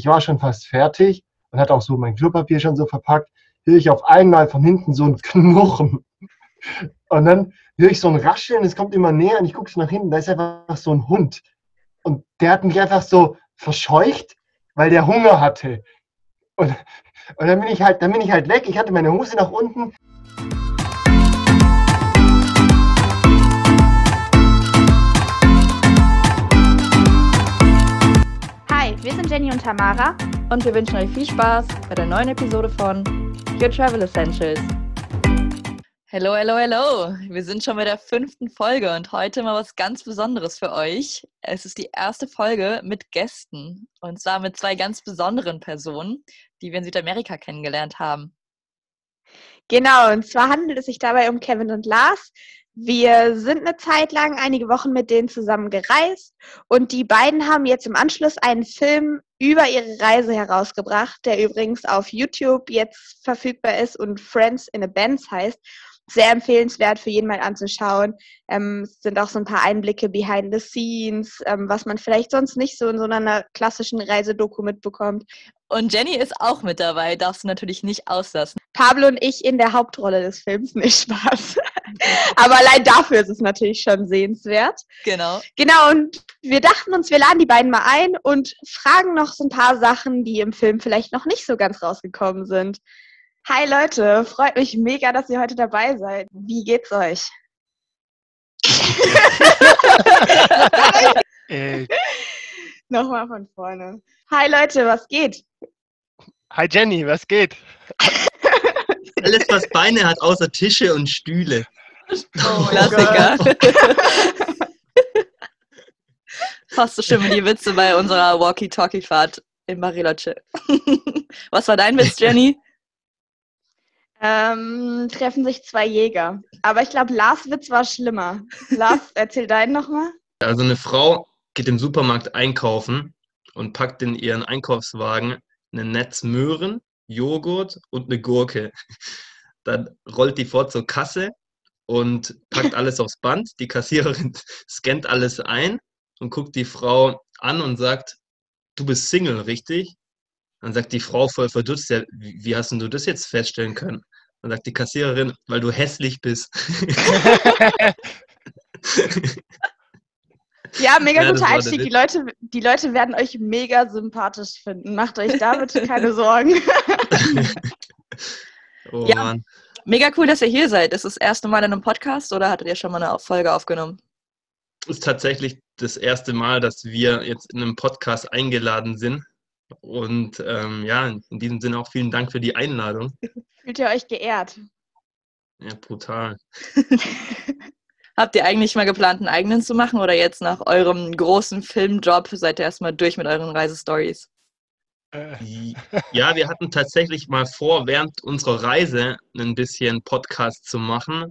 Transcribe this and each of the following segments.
ich war schon fast fertig und hatte auch so mein Klopapier schon so verpackt, höre ich auf einmal von hinten so ein Knurren. Und dann höre ich so ein Rascheln, es kommt immer näher und ich gucke nach hinten, da ist einfach so ein Hund. Und der hat mich einfach so verscheucht, weil der Hunger hatte. Und, und dann bin ich halt, dann bin ich halt weg. Ich hatte meine Hose nach unten. Wir sind Jenny und Tamara und wir wünschen euch viel Spaß bei der neuen Episode von Your Travel Essentials. Hello, hello, hello. Wir sind schon bei der fünften Folge und heute mal was ganz Besonderes für euch. Es ist die erste Folge mit Gästen und zwar mit zwei ganz besonderen Personen, die wir in Südamerika kennengelernt haben. Genau, und zwar handelt es sich dabei um Kevin und Lars. Wir sind eine Zeit lang, einige Wochen mit denen zusammen gereist und die beiden haben jetzt im Anschluss einen Film über ihre Reise herausgebracht, der übrigens auf YouTube jetzt verfügbar ist und Friends in a Bands heißt sehr empfehlenswert für jeden mal anzuschauen. Ähm, es sind auch so ein paar Einblicke behind the scenes, ähm, was man vielleicht sonst nicht so in so einer klassischen Reisedoku mitbekommt. Und Jenny ist auch mit dabei, darfst du natürlich nicht auslassen. Pablo und ich in der Hauptrolle des Films, nicht Spaß. Aber allein dafür ist es natürlich schon sehenswert. Genau. Genau, und wir dachten uns, wir laden die beiden mal ein und fragen noch so ein paar Sachen, die im Film vielleicht noch nicht so ganz rausgekommen sind. Hi Leute, freut mich mega, dass ihr heute dabei seid. Wie geht's euch? äh. Nochmal von vorne. Hi Leute, was geht? Hi Jenny, was geht? Alles, was Beine hat, außer Tische und Stühle. Oh, Klassiker. Fast so schön wie die Witze bei unserer Walkie-Talkie-Fahrt in Bariloche. Was war dein Witz, Jenny? Ähm, treffen sich zwei Jäger. Aber ich glaube, Lars Witz war schlimmer. Lars, erzähl deinen nochmal. Also eine Frau geht im Supermarkt einkaufen und packt in ihren Einkaufswagen ein Netz Möhren, Joghurt und eine Gurke. Dann rollt die vor zur Kasse und packt alles aufs Band. Die Kassiererin scannt alles ein und guckt die Frau an und sagt, du bist Single, richtig? Dann sagt die Frau voll verdutzt, ja, wie hast du das jetzt feststellen können? Dann sagt die Kassiererin, weil du hässlich bist. ja, mega ja, guter Einstieg. Die Leute, die Leute werden euch mega sympathisch finden. Macht euch da bitte keine Sorgen. oh ja, Mann. Mega cool, dass ihr hier seid. Ist das erste Mal in einem Podcast oder hattet ihr schon mal eine Folge aufgenommen? Es ist tatsächlich das erste Mal, dass wir jetzt in einem Podcast eingeladen sind. Und ähm, ja, in diesem Sinne auch vielen Dank für die Einladung. Fühlt ihr euch geehrt? Ja, brutal. Habt ihr eigentlich mal geplant, einen eigenen zu machen oder jetzt nach eurem großen Filmjob seid ihr erstmal durch mit euren Reisestories? Äh. Ja, wir hatten tatsächlich mal vor, während unserer Reise ein bisschen Podcast zu machen.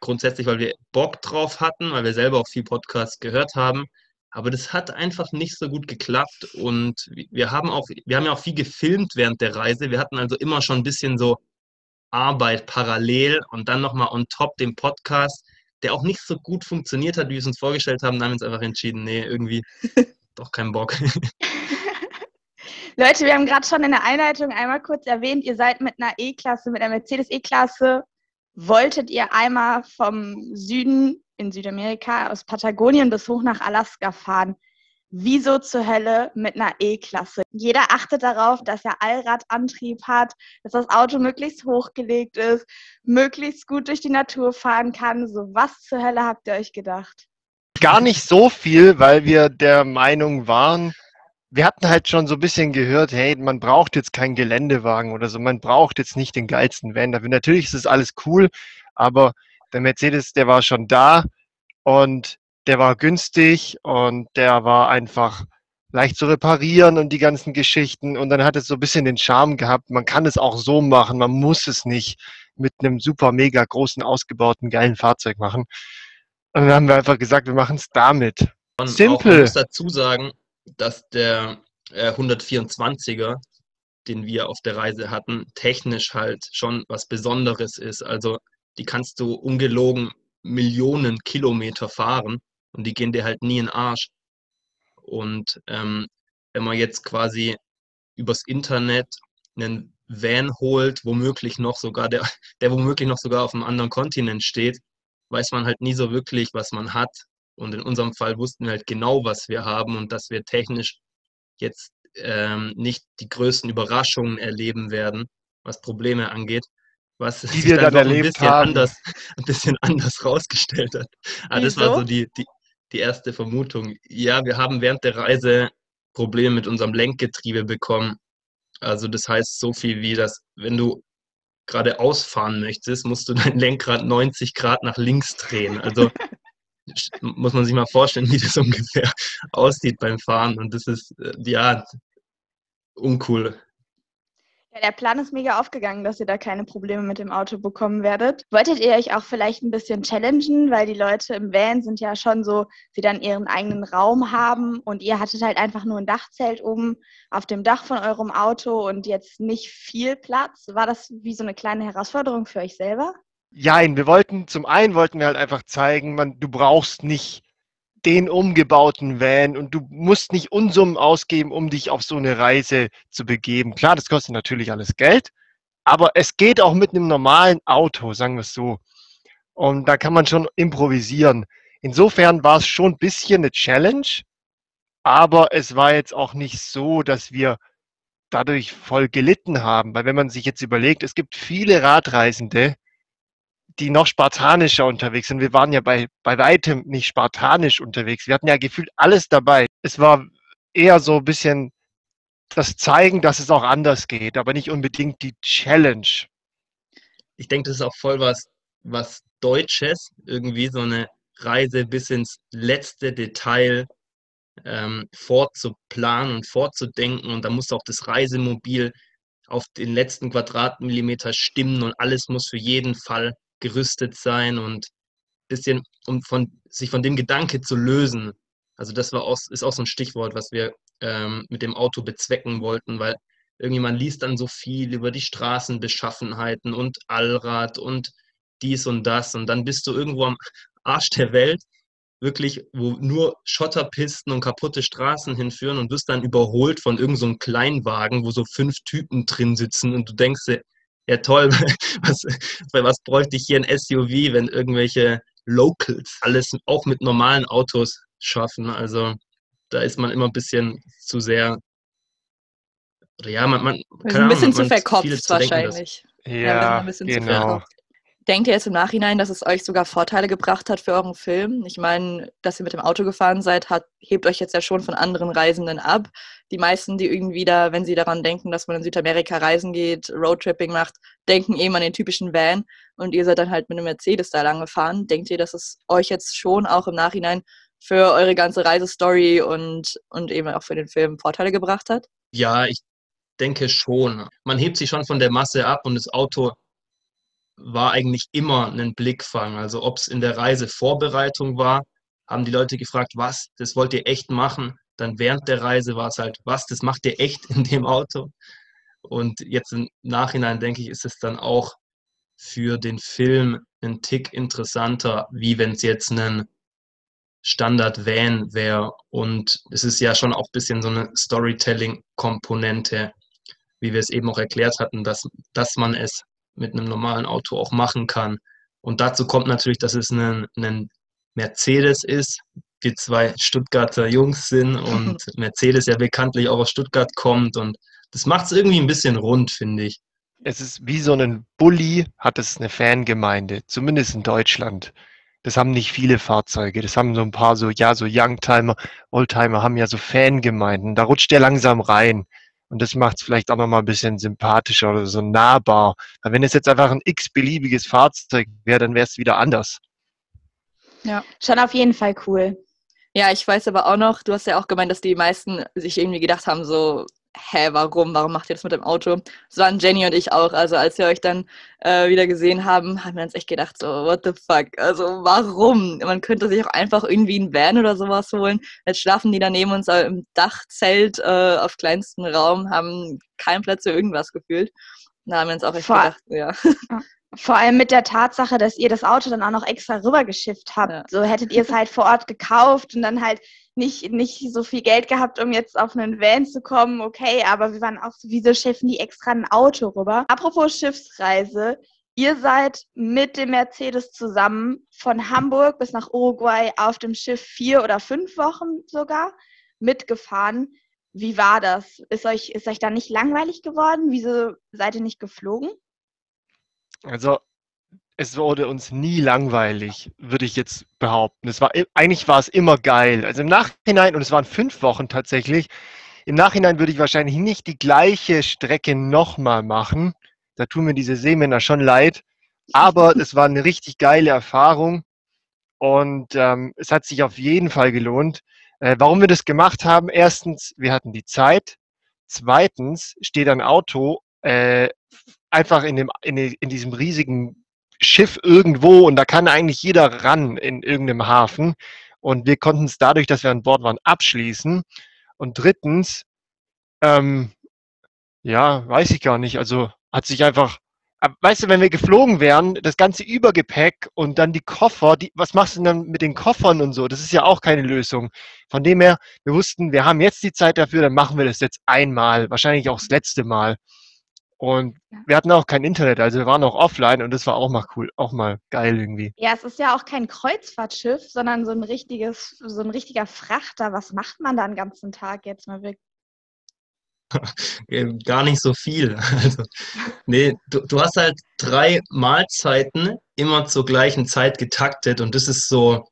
Grundsätzlich, weil wir Bock drauf hatten, weil wir selber auch viel Podcast gehört haben. Aber das hat einfach nicht so gut geklappt und wir haben auch, wir haben ja auch viel gefilmt während der Reise. Wir hatten also immer schon ein bisschen so Arbeit parallel und dann nochmal on top den Podcast, der auch nicht so gut funktioniert hat, wie wir es uns vorgestellt haben. Dann haben wir uns einfach entschieden, nee, irgendwie doch keinen Bock. Leute, wir haben gerade schon in der Einleitung einmal kurz erwähnt, ihr seid mit einer E-Klasse, mit einer Mercedes E-Klasse, wolltet ihr einmal vom Süden in Südamerika aus Patagonien bis hoch nach Alaska fahren. Wieso zur Hölle mit einer E-Klasse? Jeder achtet darauf, dass er Allradantrieb hat, dass das Auto möglichst hochgelegt ist, möglichst gut durch die Natur fahren kann. So, was zur Hölle habt ihr euch gedacht? Gar nicht so viel, weil wir der Meinung waren, wir hatten halt schon so ein bisschen gehört, hey, man braucht jetzt keinen Geländewagen oder so, man braucht jetzt nicht den geilsten Van. Natürlich ist es alles cool, aber der Mercedes, der war schon da und der war günstig und der war einfach leicht zu reparieren und die ganzen Geschichten. Und dann hat es so ein bisschen den Charme gehabt. Man kann es auch so machen. Man muss es nicht mit einem super mega großen, ausgebauten, geilen Fahrzeug machen. Und dann haben wir einfach gesagt, wir machen es damit. Und Simple. Ich muss dazu sagen, dass der äh, 124er, den wir auf der Reise hatten, technisch halt schon was Besonderes ist. Also die kannst du ungelogen Millionen Kilometer fahren und die gehen dir halt nie in den Arsch. Und ähm, wenn man jetzt quasi übers Internet einen Van holt, womöglich noch sogar, der, der womöglich noch sogar auf einem anderen Kontinent steht, weiß man halt nie so wirklich, was man hat. Und in unserem Fall wussten wir halt genau, was wir haben und dass wir technisch jetzt ähm, nicht die größten Überraschungen erleben werden, was Probleme angeht, was Die sich wir dann dann doch ein bisschen haben. anders, ein bisschen anders rausgestellt hat. Aber das war so die, die, die erste Vermutung. Ja, wir haben während der Reise Probleme mit unserem Lenkgetriebe bekommen. Also das heißt so viel wie, dass wenn du geradeaus fahren möchtest, musst du dein Lenkrad 90 Grad nach links drehen. Also muss man sich mal vorstellen, wie das ungefähr aussieht beim Fahren. Und das ist, äh, ja, uncool. Ja, der Plan ist mega aufgegangen, dass ihr da keine Probleme mit dem Auto bekommen werdet. Wolltet ihr euch auch vielleicht ein bisschen challengen, weil die Leute im Van sind ja schon so, sie dann ihren eigenen Raum haben und ihr hattet halt einfach nur ein Dachzelt oben auf dem Dach von eurem Auto und jetzt nicht viel Platz. War das wie so eine kleine Herausforderung für euch selber? Jein, wir wollten, zum einen wollten wir halt einfach zeigen, man, du brauchst nicht den umgebauten Van und du musst nicht Unsummen ausgeben, um dich auf so eine Reise zu begeben. Klar, das kostet natürlich alles Geld, aber es geht auch mit einem normalen Auto, sagen wir es so. Und da kann man schon improvisieren. Insofern war es schon ein bisschen eine Challenge, aber es war jetzt auch nicht so, dass wir dadurch voll gelitten haben. Weil wenn man sich jetzt überlegt, es gibt viele Radreisende, die noch spartanischer unterwegs sind. Wir waren ja bei, bei weitem nicht spartanisch unterwegs. Wir hatten ja gefühlt alles dabei. Es war eher so ein bisschen das Zeigen, dass es auch anders geht, aber nicht unbedingt die Challenge. Ich denke, das ist auch voll was, was Deutsches, irgendwie so eine Reise bis ins letzte Detail ähm, vorzuplanen und vorzudenken. Und da muss auch das Reisemobil auf den letzten Quadratmillimeter stimmen und alles muss für jeden Fall gerüstet sein und bisschen, um von, sich von dem Gedanke zu lösen. Also das war auch, ist auch so ein Stichwort, was wir ähm, mit dem Auto bezwecken wollten, weil irgendwie man liest dann so viel über die Straßenbeschaffenheiten und Allrad und dies und das und dann bist du irgendwo am Arsch der Welt, wirklich, wo nur Schotterpisten und kaputte Straßen hinführen und wirst dann überholt von irgendeinem so Kleinwagen, wo so fünf Typen drin sitzen und du denkst dir, ja toll, was, was bräuchte ich hier ein SUV, wenn irgendwelche Locals alles auch mit normalen Autos schaffen. Also da ist man immer ein bisschen zu sehr, ja, man, man sind ein bisschen Ahnung, zu man- verkopft vieles zu denken, wahrscheinlich. Ja, Ja, ein bisschen zu genau. Denkt ihr jetzt im Nachhinein, dass es euch sogar Vorteile gebracht hat für euren Film? Ich meine, dass ihr mit dem Auto gefahren seid, hat, hebt euch jetzt ja schon von anderen Reisenden ab. Die meisten, die irgendwie da, wenn sie daran denken, dass man in Südamerika reisen geht, Roadtripping macht, denken eben an den typischen Van und ihr seid dann halt mit einem Mercedes da lang gefahren. Denkt ihr, dass es euch jetzt schon auch im Nachhinein für eure ganze Reisestory und, und eben auch für den Film Vorteile gebracht hat? Ja, ich denke schon. Man hebt sich schon von der Masse ab und das Auto war eigentlich immer ein Blickfang. Also ob es in der Reisevorbereitung war, haben die Leute gefragt, was, das wollt ihr echt machen? Dann während der Reise war es halt, was, das macht ihr echt in dem Auto? Und jetzt im Nachhinein denke ich, ist es dann auch für den Film ein Tick interessanter, wie wenn es jetzt ein Standard-Van wäre. Und es ist ja schon auch ein bisschen so eine Storytelling-Komponente, wie wir es eben auch erklärt hatten, dass, dass man es mit einem normalen Auto auch machen kann. Und dazu kommt natürlich, dass es ein, ein Mercedes ist. Wir zwei Stuttgarter Jungs sind und Mercedes ja bekanntlich auch aus Stuttgart kommt. Und das macht es irgendwie ein bisschen rund, finde ich. Es ist wie so ein Bulli, hat es eine Fangemeinde, zumindest in Deutschland. Das haben nicht viele Fahrzeuge. Das haben so ein paar so, ja, so Youngtimer, Oldtimer haben ja so Fangemeinden. Da rutscht der langsam rein. Und das macht es vielleicht auch nochmal ein bisschen sympathischer oder so nahbar. Weil wenn es jetzt einfach ein x-beliebiges Fahrzeug wäre, dann wäre es wieder anders. Schon auf jeden Fall cool. Ja, ich weiß aber auch noch, du hast ja auch gemeint, dass die meisten sich irgendwie gedacht haben, so, hä, warum, warum macht ihr das mit dem Auto? Das waren Jenny und ich auch. Also als wir euch dann äh, wieder gesehen haben, haben wir uns echt gedacht, so, what the fuck? Also warum? Man könnte sich auch einfach irgendwie ein Van oder sowas holen. Jetzt schlafen die da neben uns im Dachzelt äh, auf kleinstem Raum, haben keinen Platz für irgendwas gefühlt. Da haben wir uns auch echt Vor- gedacht, ja. Vor allem mit der Tatsache, dass ihr das Auto dann auch noch extra rübergeschifft habt. Ja. So hättet ihr es halt vor Ort gekauft und dann halt nicht, nicht so viel Geld gehabt, um jetzt auf einen Van zu kommen, okay, aber wir waren auch so, wieso schiffen die extra ein Auto rüber? Apropos Schiffsreise, ihr seid mit dem Mercedes zusammen von Hamburg bis nach Uruguay auf dem Schiff vier oder fünf Wochen sogar mitgefahren. Wie war das? Ist euch, ist euch da nicht langweilig geworden? Wieso seid ihr nicht geflogen? Also es wurde uns nie langweilig, würde ich jetzt behaupten. Es war, eigentlich war es immer geil. Also im Nachhinein, und es waren fünf Wochen tatsächlich, im Nachhinein würde ich wahrscheinlich nicht die gleiche Strecke nochmal machen. Da tun mir diese Seemänner schon leid. Aber es war eine richtig geile Erfahrung und ähm, es hat sich auf jeden Fall gelohnt. Äh, warum wir das gemacht haben? Erstens, wir hatten die Zeit. Zweitens steht ein Auto äh, einfach in, dem, in, in diesem riesigen Schiff irgendwo und da kann eigentlich jeder ran in irgendeinem Hafen. Und wir konnten es dadurch, dass wir an Bord waren, abschließen. Und drittens, ähm, ja, weiß ich gar nicht. Also hat sich einfach, weißt du, wenn wir geflogen wären, das ganze Übergepäck und dann die Koffer, die, was machst du denn dann mit den Koffern und so? Das ist ja auch keine Lösung. Von dem her, wir wussten, wir haben jetzt die Zeit dafür, dann machen wir das jetzt einmal, wahrscheinlich auch das letzte Mal. Und ja. wir hatten auch kein Internet, also wir waren auch offline und das war auch mal cool, auch mal geil irgendwie. Ja, es ist ja auch kein Kreuzfahrtschiff, sondern so ein richtiges, so ein richtiger Frachter. Was macht man da den ganzen Tag jetzt mal wirklich? Gar nicht so viel. Also, nee, du, du hast halt drei Mahlzeiten immer zur gleichen Zeit getaktet und das ist so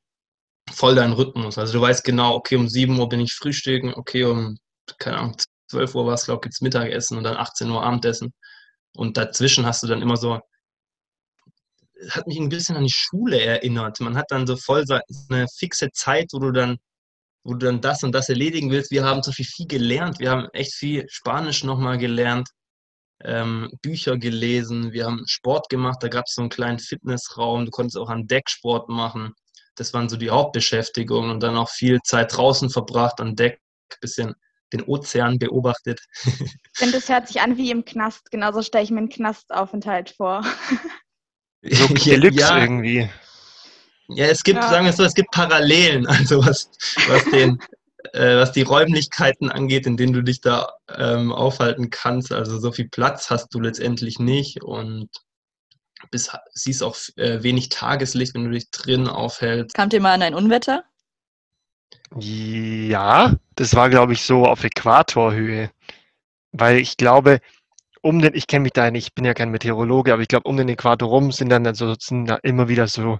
voll dein Rhythmus. Also du weißt genau, okay, um 7 Uhr bin ich frühstücken, okay, um, keine Ahnung, 12 Uhr war es, glaube ich, gibt es Mittagessen und dann 18 Uhr Abendessen. Und dazwischen hast du dann immer so, hat mich ein bisschen an die Schule erinnert. Man hat dann so voll eine fixe Zeit, wo du dann, wo du dann das und das erledigen willst. Wir haben so viel, viel gelernt. Wir haben echt viel Spanisch nochmal gelernt, ähm, Bücher gelesen, wir haben Sport gemacht. Da gab es so einen kleinen Fitnessraum. Du konntest auch an Deck Sport machen. Das waren so die Hauptbeschäftigungen und dann auch viel Zeit draußen verbracht an Deck, bisschen den Ozean beobachtet. Ich finde, das hört sich an wie im Knast. Genauso stelle ich mir einen Knastaufenthalt vor. So Deluxe ja, irgendwie. Ja, es gibt, ja. sagen wir so, es gibt Parallelen, also was, was, den, äh, was die Räumlichkeiten angeht, in denen du dich da ähm, aufhalten kannst. Also so viel Platz hast du letztendlich nicht und bis, siehst auch äh, wenig Tageslicht, wenn du dich drin aufhältst. Kamt ihr mal an ein Unwetter? Ja, das war, glaube ich, so auf Äquatorhöhe. Weil ich glaube, um den, ich kenne mich da nicht, ich bin ja kein Meteorologe, aber ich glaube, um den Äquator rum sind dann also sind da immer wieder so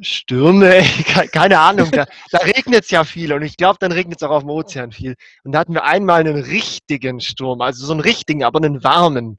Stürme, keine Ahnung, da, da regnet es ja viel und ich glaube, dann regnet es auch auf dem Ozean viel. Und da hatten wir einmal einen richtigen Sturm, also so einen richtigen, aber einen warmen.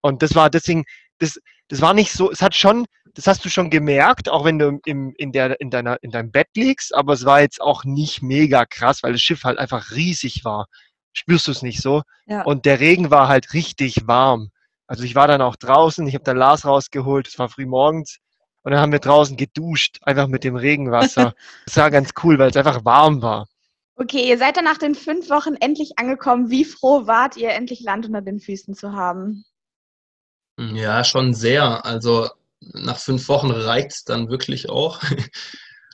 Und das war deswegen, das, das war nicht so, es hat schon, das hast du schon gemerkt, auch wenn du im, in, der, in, deiner, in deinem Bett liegst, aber es war jetzt auch nicht mega krass, weil das Schiff halt einfach riesig war. Spürst du es nicht so? Ja. Und der Regen war halt richtig warm. Also ich war dann auch draußen, ich habe dann Lars rausgeholt, es war früh morgens und dann haben wir draußen geduscht, einfach mit dem Regenwasser. das war ganz cool, weil es einfach warm war. Okay, ihr seid dann nach den fünf Wochen endlich angekommen. Wie froh wart ihr, endlich Land unter den Füßen zu haben? Ja, schon sehr. Also nach fünf Wochen reicht es dann wirklich auch.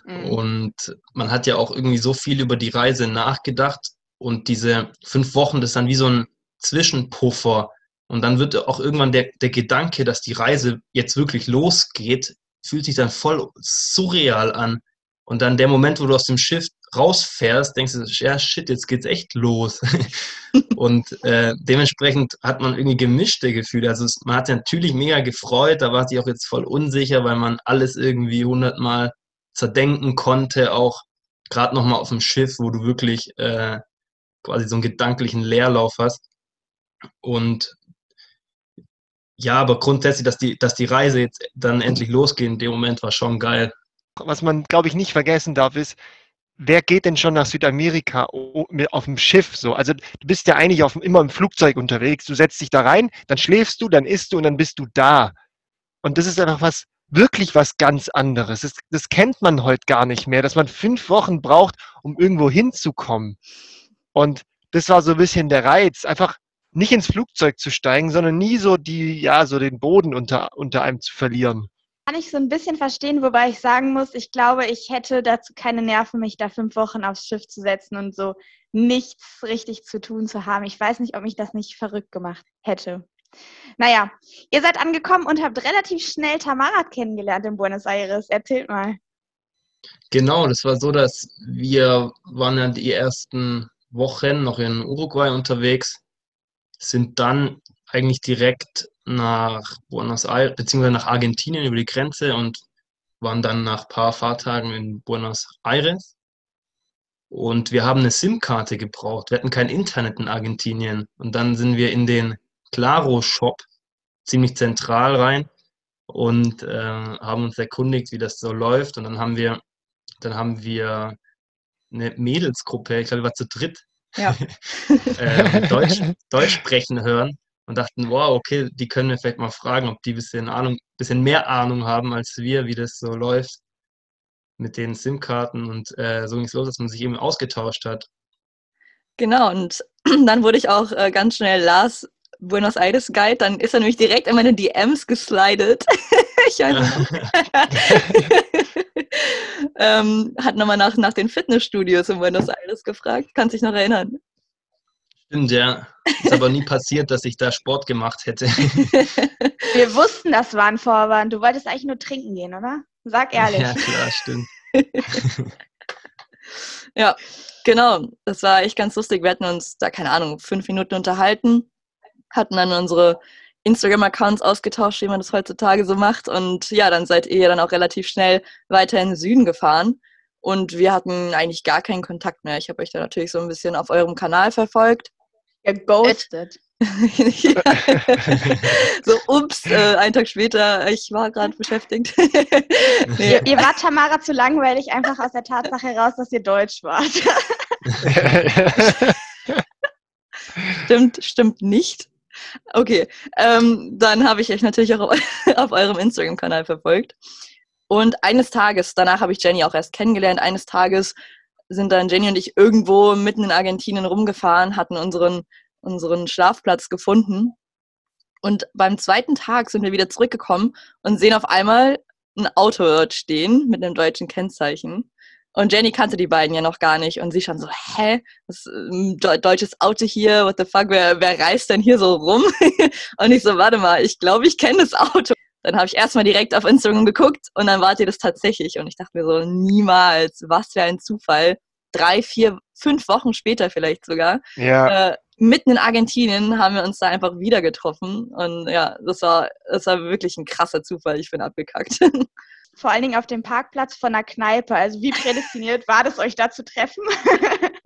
Mhm. Und man hat ja auch irgendwie so viel über die Reise nachgedacht. Und diese fünf Wochen, das ist dann wie so ein Zwischenpuffer. Und dann wird auch irgendwann der, der Gedanke, dass die Reise jetzt wirklich losgeht, fühlt sich dann voll surreal an. Und dann der Moment, wo du aus dem Schiff rausfährst, denkst du, ja, shit, jetzt geht's echt los. und äh, dementsprechend hat man irgendwie gemischte Gefühle. Also es, man hat sich natürlich mega gefreut, da war sich auch jetzt voll unsicher, weil man alles irgendwie hundertmal zerdenken konnte, auch gerade nochmal auf dem Schiff, wo du wirklich äh, quasi so einen gedanklichen Leerlauf hast. Und ja, aber grundsätzlich, dass die, dass die Reise jetzt dann endlich losgeht, in dem Moment war schon geil. Was man, glaube ich, nicht vergessen darf, ist, wer geht denn schon nach Südamerika auf dem Schiff so? Also du bist ja eigentlich auf, immer im Flugzeug unterwegs. Du setzt dich da rein, dann schläfst du, dann isst du und dann bist du da. Und das ist einfach was, wirklich was ganz anderes. Das, das kennt man heute gar nicht mehr, dass man fünf Wochen braucht, um irgendwo hinzukommen. Und das war so ein bisschen der Reiz, einfach nicht ins Flugzeug zu steigen, sondern nie so die, ja, so den Boden unter, unter einem zu verlieren. Kann ich so ein bisschen verstehen, wobei ich sagen muss, ich glaube, ich hätte dazu keine Nerven, mich da fünf Wochen aufs Schiff zu setzen und so nichts richtig zu tun zu haben. Ich weiß nicht, ob mich das nicht verrückt gemacht hätte. Naja, ihr seid angekommen und habt relativ schnell Tamara kennengelernt in Buenos Aires. Erzählt mal. Genau, das war so, dass wir waren ja die ersten Wochen noch in Uruguay unterwegs, sind dann eigentlich direkt nach Buenos Aires, beziehungsweise nach Argentinien über die Grenze und waren dann nach ein paar Fahrtagen in Buenos Aires. Und wir haben eine SIM-Karte gebraucht. Wir hatten kein Internet in Argentinien. Und dann sind wir in den Claro-Shop ziemlich zentral rein und äh, haben uns erkundigt, wie das so läuft. Und dann haben wir, dann haben wir eine Mädelsgruppe, ich glaube, wir waren zu dritt, Ja. äh, Deutsch, Deutsch sprechen hören und dachten, wow, okay, die können wir vielleicht mal fragen, ob die ein bisschen Ahnung, bisschen mehr Ahnung haben als wir, wie das so läuft mit den SIM-Karten. Und äh, so ging es los, dass man sich eben ausgetauscht hat. Genau, und dann wurde ich auch äh, ganz schnell Lars Buenos Aires Guide. Dann ist er nämlich direkt in meine DMs geslidet. ich weiß nicht. ähm, hat nochmal nach, nach den Fitnessstudios in Buenos Aires gefragt. Kannst dich noch erinnern? Stimmt, ja. Ist aber nie passiert, dass ich da Sport gemacht hätte. Wir wussten, das war ein Vorwand. Du wolltest eigentlich nur trinken gehen, oder? Sag ehrlich. Ja, klar, stimmt. Ja, genau. Das war echt ganz lustig. Wir hatten uns da, keine Ahnung, fünf Minuten unterhalten, hatten dann unsere Instagram-Accounts ausgetauscht, wie man das heutzutage so macht. Und ja, dann seid ihr dann auch relativ schnell weiter in den Süden gefahren. Und wir hatten eigentlich gar keinen Kontakt mehr. Ich habe euch da natürlich so ein bisschen auf eurem Kanal verfolgt. Geghostet. ja. so, ups, äh, einen Tag später, ich war gerade beschäftigt. nee, Ihr, ihr wart Tamara zu langweilig, einfach aus der Tatsache heraus, dass ihr Deutsch wart. stimmt, stimmt nicht. Okay, ähm, dann habe ich euch natürlich auch auf, auf eurem Instagram-Kanal verfolgt. Und eines Tages, danach habe ich Jenny auch erst kennengelernt, eines Tages sind dann Jenny und ich irgendwo mitten in Argentinien rumgefahren, hatten unseren, unseren Schlafplatz gefunden. Und beim zweiten Tag sind wir wieder zurückgekommen und sehen auf einmal ein Auto dort stehen mit einem deutschen Kennzeichen. Und Jenny kannte die beiden ja noch gar nicht. Und sie schon so, hä? Was, ein de- deutsches Auto hier? What the fuck? Wer, wer reist denn hier so rum? und ich so, warte mal, ich glaube, ich kenne das Auto. Dann habe ich erstmal direkt auf Instagram geguckt und dann wart ihr das tatsächlich. Und ich dachte mir so, niemals, was für ein Zufall. Drei, vier, fünf Wochen später vielleicht sogar. ja, Äh, mitten in Argentinien haben wir uns da einfach wieder getroffen. Und ja, das war, das war wirklich ein krasser Zufall. Ich bin abgekackt. Vor allen Dingen auf dem Parkplatz von einer Kneipe. Also wie prädestiniert war das, euch da zu treffen?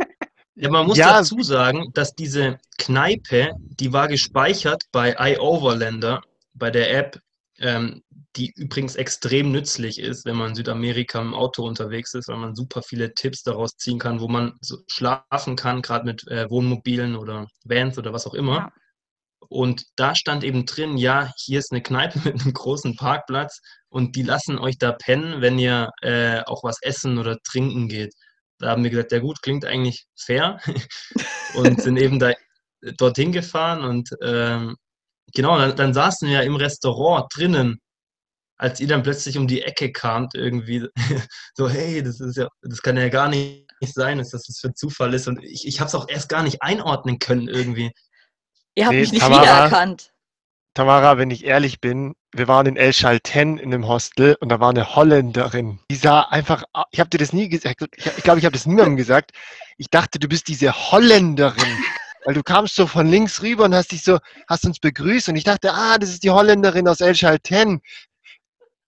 Ja, man muss Ja. dazu sagen, dass diese Kneipe, die war gespeichert bei iOverlander, bei der App, ähm, die übrigens extrem nützlich ist, wenn man in Südamerika im Auto unterwegs ist, weil man super viele Tipps daraus ziehen kann, wo man so schlafen kann, gerade mit äh, Wohnmobilen oder Vans oder was auch immer. Ja. Und da stand eben drin, ja, hier ist eine Kneipe mit einem großen Parkplatz und die lassen euch da pennen, wenn ihr äh, auch was essen oder trinken geht. Da haben wir gesagt, ja gut, klingt eigentlich fair und sind eben da dorthin gefahren und ähm, genau, dann, dann saßen wir ja im Restaurant drinnen, als ihr dann plötzlich um die Ecke kamt irgendwie so, hey, das ist ja, das kann ja gar nicht sein, dass das für Zufall ist und ich, ich habe es auch erst gar nicht einordnen können irgendwie. ihr habt Nee, mich nicht Tamara. wiedererkannt. Tamara, wenn ich ehrlich bin, wir waren in El Chalten in einem Hostel und da war eine Holländerin. Die sah einfach, ich habe dir das nie gesagt, ich glaube, ich, glaub, ich habe das niemandem gesagt. Ich dachte, du bist diese Holländerin. Weil du kamst so von links rüber und hast dich so, hast uns begrüßt und ich dachte, ah, das ist die Holländerin aus El Chalten.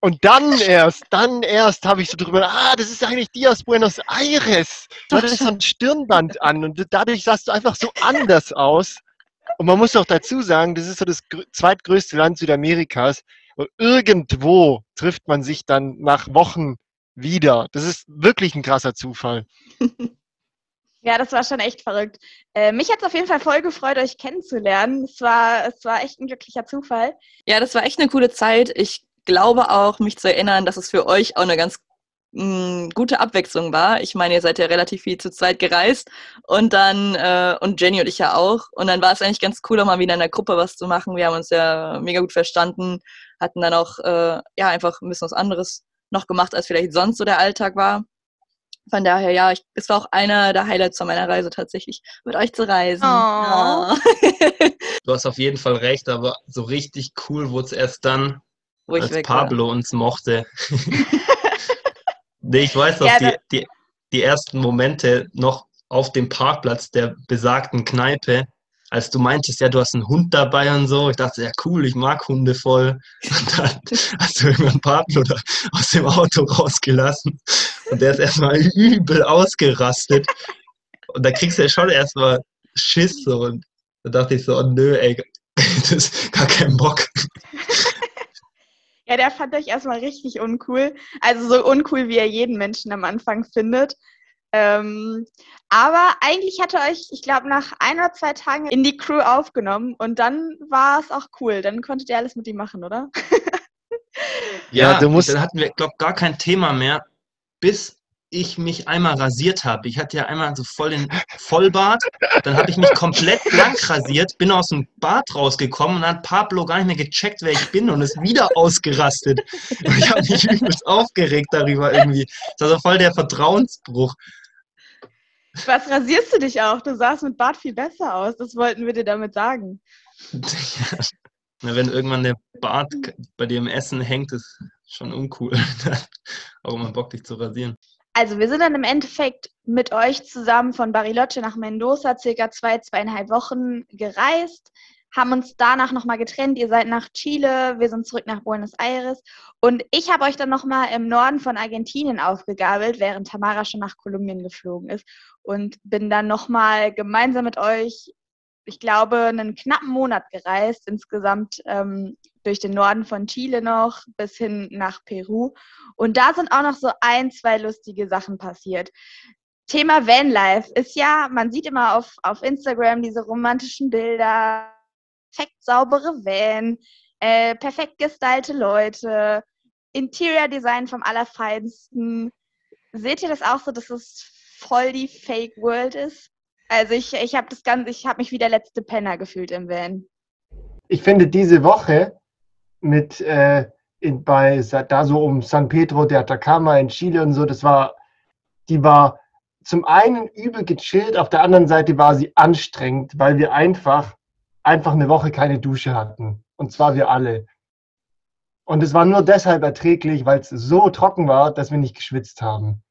Und dann erst, dann erst habe ich so drüber, ah, das ist eigentlich die aus Buenos Aires. Du hattest so ein Stirnband an und dadurch sahst du einfach so anders aus. Und man muss auch dazu sagen, das ist so das grö- zweitgrößte Land Südamerikas. Und irgendwo trifft man sich dann nach Wochen wieder. Das ist wirklich ein krasser Zufall. Ja, das war schon echt verrückt. Äh, mich hat es auf jeden Fall voll gefreut, euch kennenzulernen. Es war, es war echt ein glücklicher Zufall. Ja, das war echt eine coole Zeit. Ich glaube auch, mich zu erinnern, dass es für euch auch eine ganz mh, gute Abwechslung war. Ich meine, ihr seid ja relativ viel zu zweit gereist und dann, äh, und Jenny und ich ja auch. Und dann war es eigentlich ganz cool, auch mal wieder in der Gruppe was zu machen. Wir haben uns ja mega gut verstanden, hatten dann auch, äh, ja, einfach ein bisschen was anderes noch gemacht, als vielleicht sonst so der Alltag war. Von daher, ja, ich, es war auch einer der Highlights von meiner Reise tatsächlich, mit euch zu reisen. Oh. Du hast auf jeden Fall recht, aber so richtig cool wurde es erst dann, Wo ich als weg war. Pablo uns mochte. nee, ich weiß noch, Ja, die, die, die ersten Momente noch auf dem Parkplatz der besagten Kneipe, als du meintest, ja, du hast einen Hund dabei und so. Ich dachte, ja, cool, ich mag Hunde voll. Und dann hast du irgendwann Pablo aus dem Auto rausgelassen und der ist erstmal übel ausgerastet. Und da kriegst du ja schon erstmal Schiss so. Und da dachte ich so, oh nö, ey, das ist gar kein Bock. Ja, der fand euch erstmal richtig uncool. Also so uncool, wie er jeden Menschen am Anfang findet. Ähm, aber eigentlich hat er euch, ich glaube, nach ein oder zwei Tagen in die Crew aufgenommen und dann war es auch cool. Dann konntet ihr alles mit ihm machen, oder? Ja, du musst- dann hatten wir, glaube gar kein Thema mehr, bis ich mich einmal rasiert habe. Ich hatte ja einmal so voll den Vollbart, dann habe ich mich komplett blank rasiert, bin aus dem Bad rausgekommen und dann hat Pablo gar nicht mehr gecheckt, wer ich bin und ist wieder ausgerastet. Und ich habe mich übelst aufgeregt darüber irgendwie. Das war so voll der Vertrauensbruch. Was rasierst du dich auch? Du sahst mit Bart viel besser aus. Das wollten wir dir damit sagen. Ja. Na, wenn irgendwann der Bart bei dir im Essen hängt, ist schon uncool. Auch immer Bock, dich zu rasieren. Also wir sind dann im Endeffekt mit euch zusammen von Bariloche nach Mendoza circa zwei, zweieinhalb Wochen gereist, haben uns danach nochmal getrennt. Ihr seid nach Chile, wir sind zurück nach Buenos Aires und ich habe euch dann nochmal im Norden von Argentinien aufgegabelt, während Tamara schon nach Kolumbien geflogen ist und bin dann nochmal gemeinsam mit euch, ich glaube, einen knappen Monat gereist, insgesamt ähm, durch den Norden von Chile noch bis hin nach Peru. Und da sind auch noch so ein, zwei lustige Sachen passiert. Thema Vanlife ist ja, man sieht immer auf, auf Instagram diese romantischen Bilder, perfekt saubere Van, äh, perfekt gestylte Leute, Interior Design vom Allerfeinsten. Seht ihr das auch so, dass es voll die Fake World ist? Also ich, ich habe das Ganze, ich habe mich wie der letzte Penner gefühlt im Van. Ich finde diese Woche mit äh, in, bei da so um San Pedro de Atacama in Chile und so, das war, die war zum einen übel gechillt, auf der anderen Seite war sie anstrengend, weil wir einfach einfach eine Woche keine Dusche hatten. Und zwar wir alle. Und es war nur deshalb erträglich, weil es so trocken war, dass wir nicht geschwitzt haben.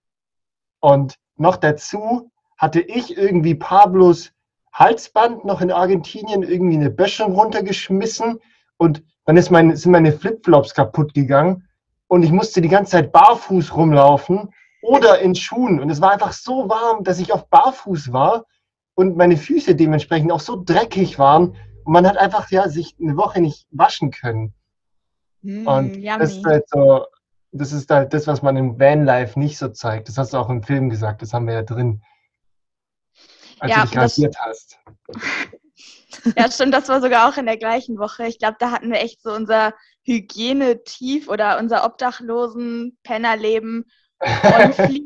Und noch dazu hatte ich irgendwie Pablos Halsband noch in Argentinien irgendwie eine Böschung runtergeschmissen und dann ist mein, sind meine Flipflops kaputt gegangen und ich musste die ganze Zeit barfuß rumlaufen oder in Schuhen und es war einfach so warm, dass ich auf barfuß war und meine Füße dementsprechend auch so dreckig waren und man hat einfach ja sich eine Woche nicht waschen können. Mm, Und das ist halt so, das ist halt das, was man im Vanlife nicht so zeigt. Das hast du auch im Film gesagt, das haben wir ja drin. Als Ja, du dich das- rasiert hast. Ja, stimmt, das war sogar auch in der gleichen Woche. Ich glaube, da hatten wir echt so unser Hygienetief oder unser Obdachlosen-Pennerleben on fleek.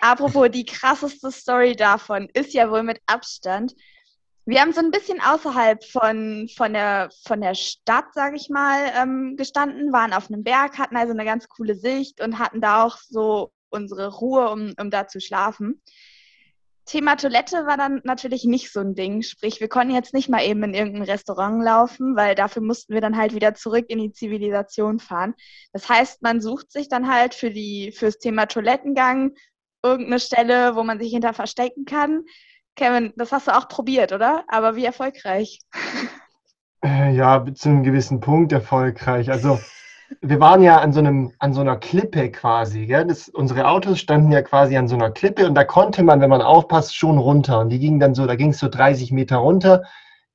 Apropos, die krasseste Story davon ist ja wohl mit Abstand. Wir haben so ein bisschen außerhalb von, von, der, von der Stadt, sage ich mal, ähm, gestanden, waren auf einem Berg, hatten also eine ganz coole Sicht und hatten da auch so unsere Ruhe, um, um da zu schlafen. Thema Toilette war dann natürlich nicht so ein Ding. Sprich, wir konnten jetzt nicht mal eben in irgendein Restaurant laufen, weil dafür mussten wir dann halt wieder zurück in die Zivilisation fahren. Das heißt, man sucht sich dann halt für die, fürs Thema Toilettengang irgendeine Stelle, wo man sich hinter verstecken kann. Kevin, das hast du auch probiert, oder? Aber wie erfolgreich? Äh, Ja, bis zu einem gewissen Punkt erfolgreich. Also wir waren ja an so einem, an so einer Klippe quasi. Gell? Das, unsere Autos standen ja quasi an so einer Klippe und da konnte man, wenn man aufpasst, schon runter. Und die ging dann so, da ging es so 30 Meter runter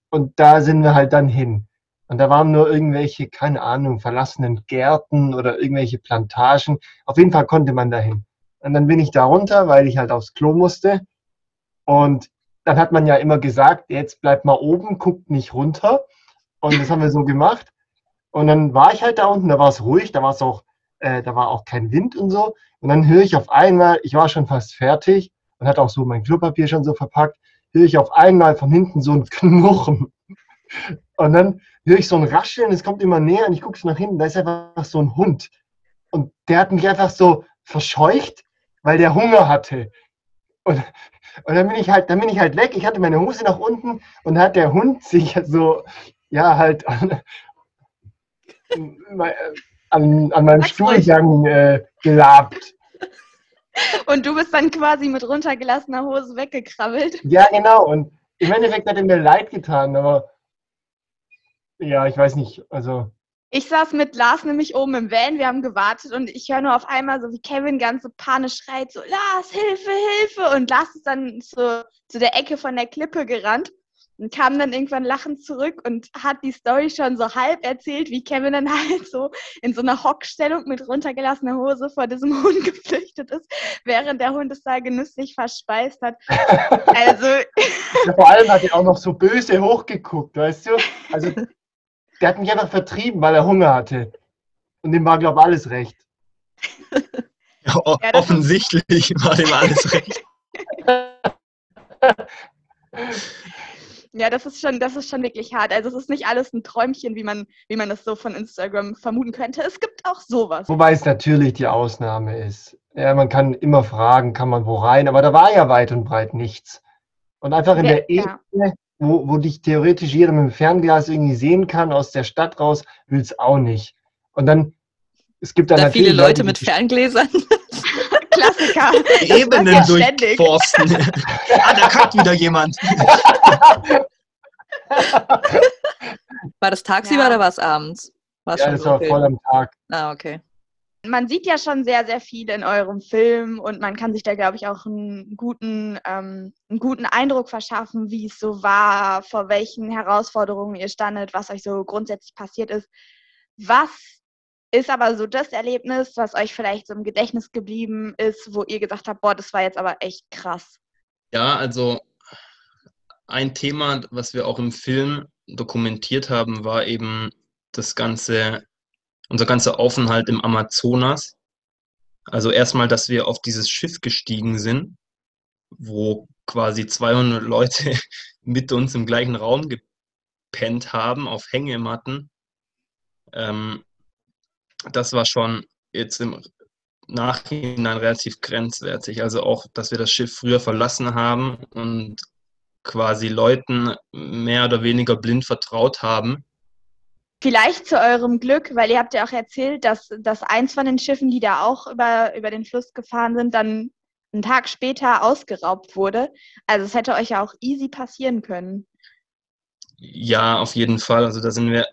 und da sind wir halt dann hin. Und da waren nur irgendwelche, keine Ahnung, verlassenen Gärten oder irgendwelche Plantagen. Auf jeden Fall konnte man da hin. Und dann bin ich da runter, weil ich halt aufs Klo musste. Und dann hat man ja immer gesagt, jetzt bleibt mal oben, guckt nicht runter. Und das haben wir so gemacht. Und dann war ich halt da unten, da war es ruhig, da war es auch äh, da war auch kein Wind und so. Und dann höre ich auf einmal, ich war schon fast fertig und hatte auch so mein Klopapier schon so verpackt, höre ich auf einmal von hinten so ein Knurren. Und dann höre ich so ein Rascheln, es kommt immer näher und ich gucke so nach hinten, da ist einfach so ein Hund. Und der hat mich einfach so verscheucht, weil der Hunger hatte. Und, und dann bin ich halt, dann bin ich halt weg. Ich hatte meine Hose nach unten und hat der Hund sich so, ja, halt an, an, an meinem Stuhlgang äh, gelabt. Und du bist dann quasi mit runtergelassener Hose weggekrabbelt. Ja, genau. Und im Endeffekt hat er mir leid getan, aber ja, ich weiß nicht, also. Ich saß mit Lars nämlich oben im Van, wir haben gewartet und ich höre nur auf einmal so, wie Kevin ganz so panisch schreit, so, Lars, Hilfe, Hilfe! Und Lars ist dann so zu der Ecke von der Klippe gerannt und kam dann irgendwann lachend zurück und hat die Story schon so halb erzählt, wie Kevin dann halt so in so einer Hockstellung mit runtergelassener Hose vor diesem Hund geflüchtet ist, während der Hund es da genüsslich verspeist hat. Also. Ja, vor allem hat er auch noch so böse hochgeguckt, weißt du? Also, der hat mich einfach vertrieben, weil er Hunger hatte. Und dem war, glaube ich, alles recht. Ja, ja, offensichtlich war dem alles recht. Ja, das ist schon, das ist schon wirklich hart. Also es ist nicht alles ein Träumchen, wie man, wie man das so von Instagram vermuten könnte. Es gibt auch sowas. Wobei es natürlich die Ausnahme ist. Ja, man kann immer fragen, kann man wo rein, aber da war ja weit und breit nichts. Und einfach in ja, der Ebene, ja. wo, wo dich theoretisch jeder mit dem Fernglas irgendwie sehen kann, aus der Stadt raus, will es auch nicht. Und dann, es gibt da viele Leute, Leute mit Ferngläsern. Klassiker. Ebenen durchforsten. ah, da kackt wieder jemand. war das tagsüber ja. oder war es abends? War's ja, das war voll am Tag. Ah, okay. Man sieht ja schon sehr, sehr viel in eurem Film und man kann sich da, glaube ich, auch einen guten, ähm, einen guten Eindruck verschaffen, wie es so war, vor welchen Herausforderungen ihr standet, was euch so grundsätzlich passiert ist. Was ist aber so das Erlebnis, was euch vielleicht so im Gedächtnis geblieben ist, wo ihr gesagt habt, boah, das war jetzt aber echt krass? Ja, also ein Thema, was wir auch im Film dokumentiert haben, war eben das ganze, unser ganzer Aufenthalt im Amazonas. Also erstmal, dass wir auf dieses Schiff gestiegen sind, wo quasi 200 Leute mit uns im gleichen Raum gepennt haben, auf Hängematten. Ähm, das war schon jetzt im Nachhinein relativ grenzwertig. Also auch, dass wir das Schiff früher verlassen haben und quasi Leuten mehr oder weniger blind vertraut haben. Vielleicht zu eurem Glück, weil ihr habt ja auch erzählt, dass, dass eins von den Schiffen, die da auch über, über den Fluss gefahren sind, dann einen Tag später ausgeraubt wurde. Also es hätte euch ja auch easy passieren können. Ja, auf jeden Fall. Also da sind wir,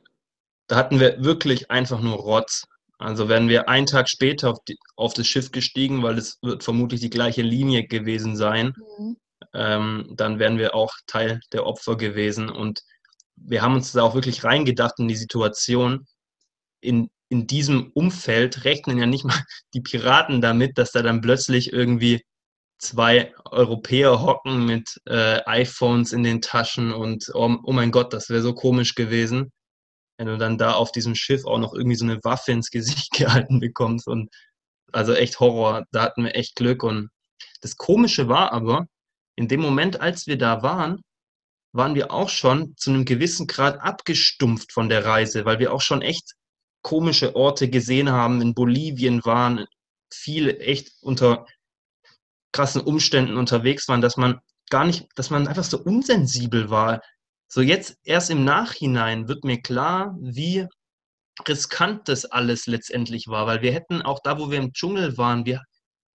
da hatten wir wirklich einfach nur Rotz. Also wären wir einen Tag später auf, die, auf, das Schiff gestiegen, weil es wird vermutlich die gleiche Linie gewesen sein, mhm. ähm, dann wären wir auch Teil der Opfer gewesen. Und wir haben uns da auch wirklich reingedacht in die Situation. In, in diesem Umfeld rechnen ja nicht mal die Piraten damit, dass da dann plötzlich irgendwie zwei Europäer hocken mit äh, iPhones in den Taschen und oh, oh mein Gott, das wäre so komisch gewesen wenn du dann da auf diesem Schiff auch noch irgendwie so eine Waffe ins Gesicht gehalten bekommst und also echt Horror, da hatten wir echt Glück und das Komische war aber, in dem Moment, als wir da waren, waren wir auch schon zu einem gewissen Grad abgestumpft von der Reise, weil wir auch schon echt komische Orte gesehen haben, in Bolivien waren, viel echt unter krassen Umständen unterwegs waren, dass man gar nicht, dass man einfach so unsensibel war so jetzt erst im Nachhinein wird mir klar, wie riskant das alles letztendlich war, weil wir hätten auch da, wo wir im Dschungel waren, wir,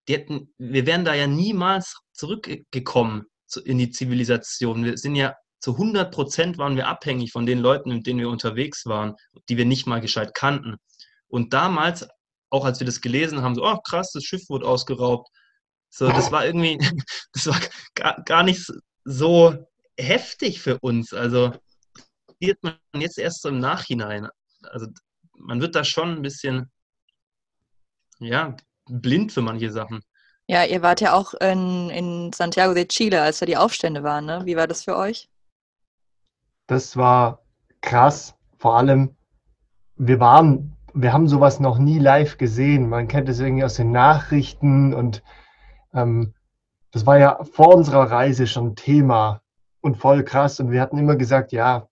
die hätten, wir wären da ja niemals zurückgekommen in die Zivilisation. Wir sind ja zu 100 Prozent waren wir abhängig von den Leuten, mit denen wir unterwegs waren, die wir nicht mal gescheit kannten. Und damals, auch als wir das gelesen haben, so, oh krass, das Schiff wurde ausgeraubt. So, das war irgendwie, das war gar, gar nicht so heftig für uns. Also sieht man jetzt erst so im Nachhinein. Also man wird da schon ein bisschen, ja, blind für manche Sachen. Ja, ihr wart ja auch in, in Santiago de Chile, als da die Aufstände waren. Ne? Wie war das für euch? Das war krass. Vor allem, wir waren wir haben sowas noch nie live gesehen. Man kennt es irgendwie aus den Nachrichten und ähm, das war ja vor unserer Reise schon Thema und voll krass. Und wir hatten immer gesagt, ja,